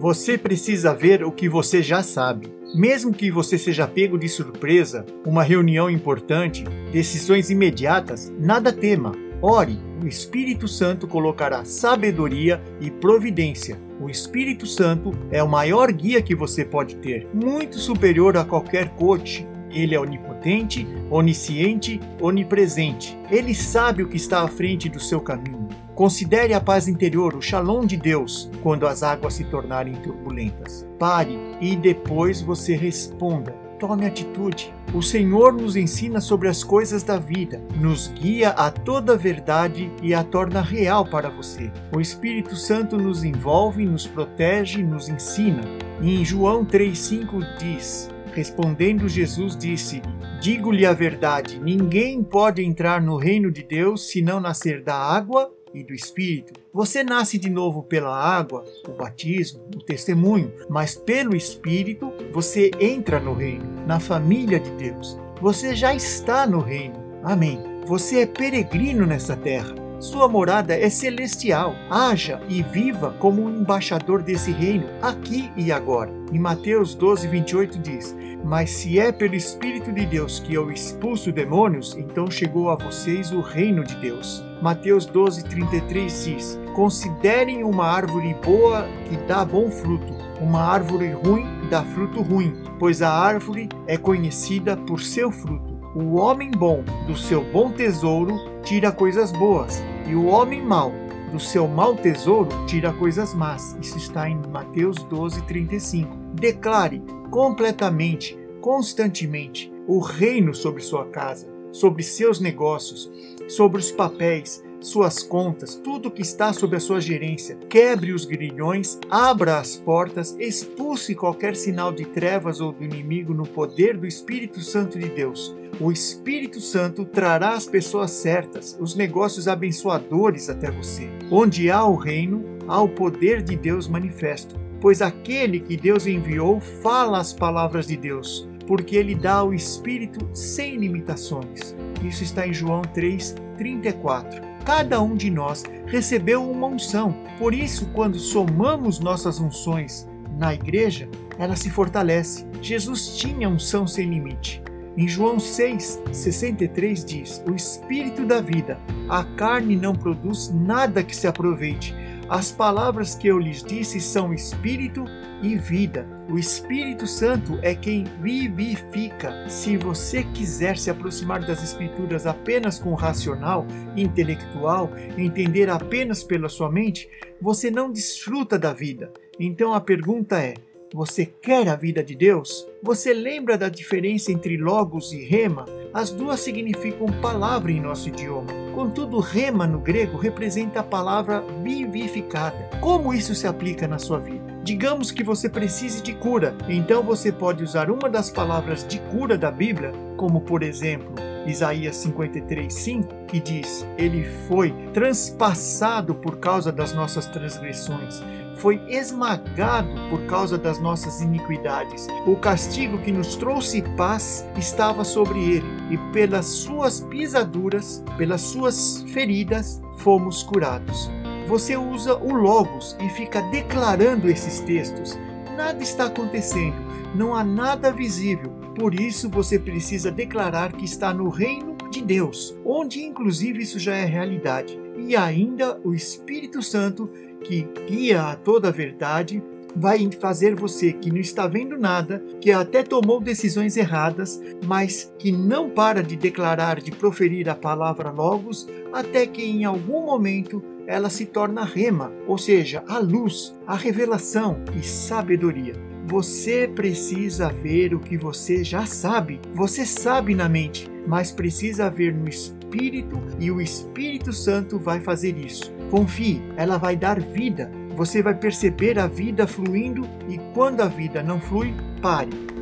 Você precisa ver o que você já sabe. Mesmo que você seja pego de surpresa, uma reunião importante, decisões imediatas, nada tema. Ore, o Espírito Santo colocará sabedoria e providência. O Espírito Santo é o maior guia que você pode ter, muito superior a qualquer coach. Ele é onipotente, onisciente, onipresente. Ele sabe o que está à frente do seu caminho. Considere a paz interior, o shalom de Deus, quando as águas se tornarem turbulentas. Pare e depois você responda tome atitude. O Senhor nos ensina sobre as coisas da vida, nos guia a toda a verdade e a torna real para você. O Espírito Santo nos envolve, nos protege, nos ensina. E em João 3,5 diz: Respondendo, Jesus disse-lhe: Digo-lhe a verdade, ninguém pode entrar no reino de Deus se não nascer da água e do Espírito. Você nasce de novo pela água, o batismo, o testemunho, mas pelo Espírito você entra no reino, na família de Deus. Você já está no reino. Amém. Você é peregrino nessa terra. Sua morada é celestial. Haja e viva como um embaixador desse reino, aqui e agora. Em Mateus 12, 28 diz: Mas se é pelo Espírito de Deus que eu expulso demônios, então chegou a vocês o reino de Deus. Mateus 12, 33 diz: Considerem uma árvore boa que dá bom fruto, uma árvore ruim dá fruto ruim, pois a árvore é conhecida por seu fruto. O homem bom do seu bom tesouro tira coisas boas, e o homem mau do seu mau tesouro tira coisas más. Isso está em Mateus 12, 35. Declare completamente, constantemente, o reino sobre sua casa sobre seus negócios, sobre os papéis, suas contas, tudo que está sob a sua gerência. Quebre os grilhões, abra as portas, expulse qualquer sinal de trevas ou do inimigo no poder do Espírito Santo de Deus. O Espírito Santo trará as pessoas certas, os negócios abençoadores até você. Onde há o reino, há o poder de Deus manifesto, pois aquele que Deus enviou fala as palavras de Deus porque ele dá o Espírito sem limitações. Isso está em João 3:34. Cada um de nós recebeu uma unção. Por isso, quando somamos nossas unções na igreja, ela se fortalece. Jesus tinha unção sem limite. Em João 6:63 diz: O Espírito da vida, a carne não produz nada que se aproveite. As palavras que eu lhes disse são espírito e vida. O Espírito Santo é quem vivifica. Se você quiser se aproximar das Escrituras apenas com racional, intelectual, entender apenas pela sua mente, você não desfruta da vida. Então a pergunta é: você quer a vida de Deus? Você lembra da diferença entre logos e rema? As duas significam palavra em nosso idioma. Contudo, rema no grego representa a palavra vivificada. Como isso se aplica na sua vida? Digamos que você precise de cura, então você pode usar uma das palavras de cura da Bíblia, como por exemplo Isaías 53:5, que diz: Ele foi transpassado por causa das nossas transgressões, foi esmagado por causa das nossas iniquidades. O castigo que nos trouxe paz estava sobre ele, e pelas suas pisaduras, pelas suas feridas, fomos curados você usa o Logos e fica declarando esses textos. Nada está acontecendo, não há nada visível, por isso você precisa declarar que está no reino de Deus, onde inclusive isso já é realidade. E ainda o Espírito Santo, que guia a toda a verdade, vai fazer você que não está vendo nada, que até tomou decisões erradas, mas que não para de declarar, de proferir a palavra Logos, até que em algum momento ela se torna rema, ou seja, a luz, a revelação e sabedoria. Você precisa ver o que você já sabe. Você sabe na mente, mas precisa ver no Espírito e o Espírito Santo vai fazer isso. Confie, ela vai dar vida. Você vai perceber a vida fluindo e quando a vida não flui, pare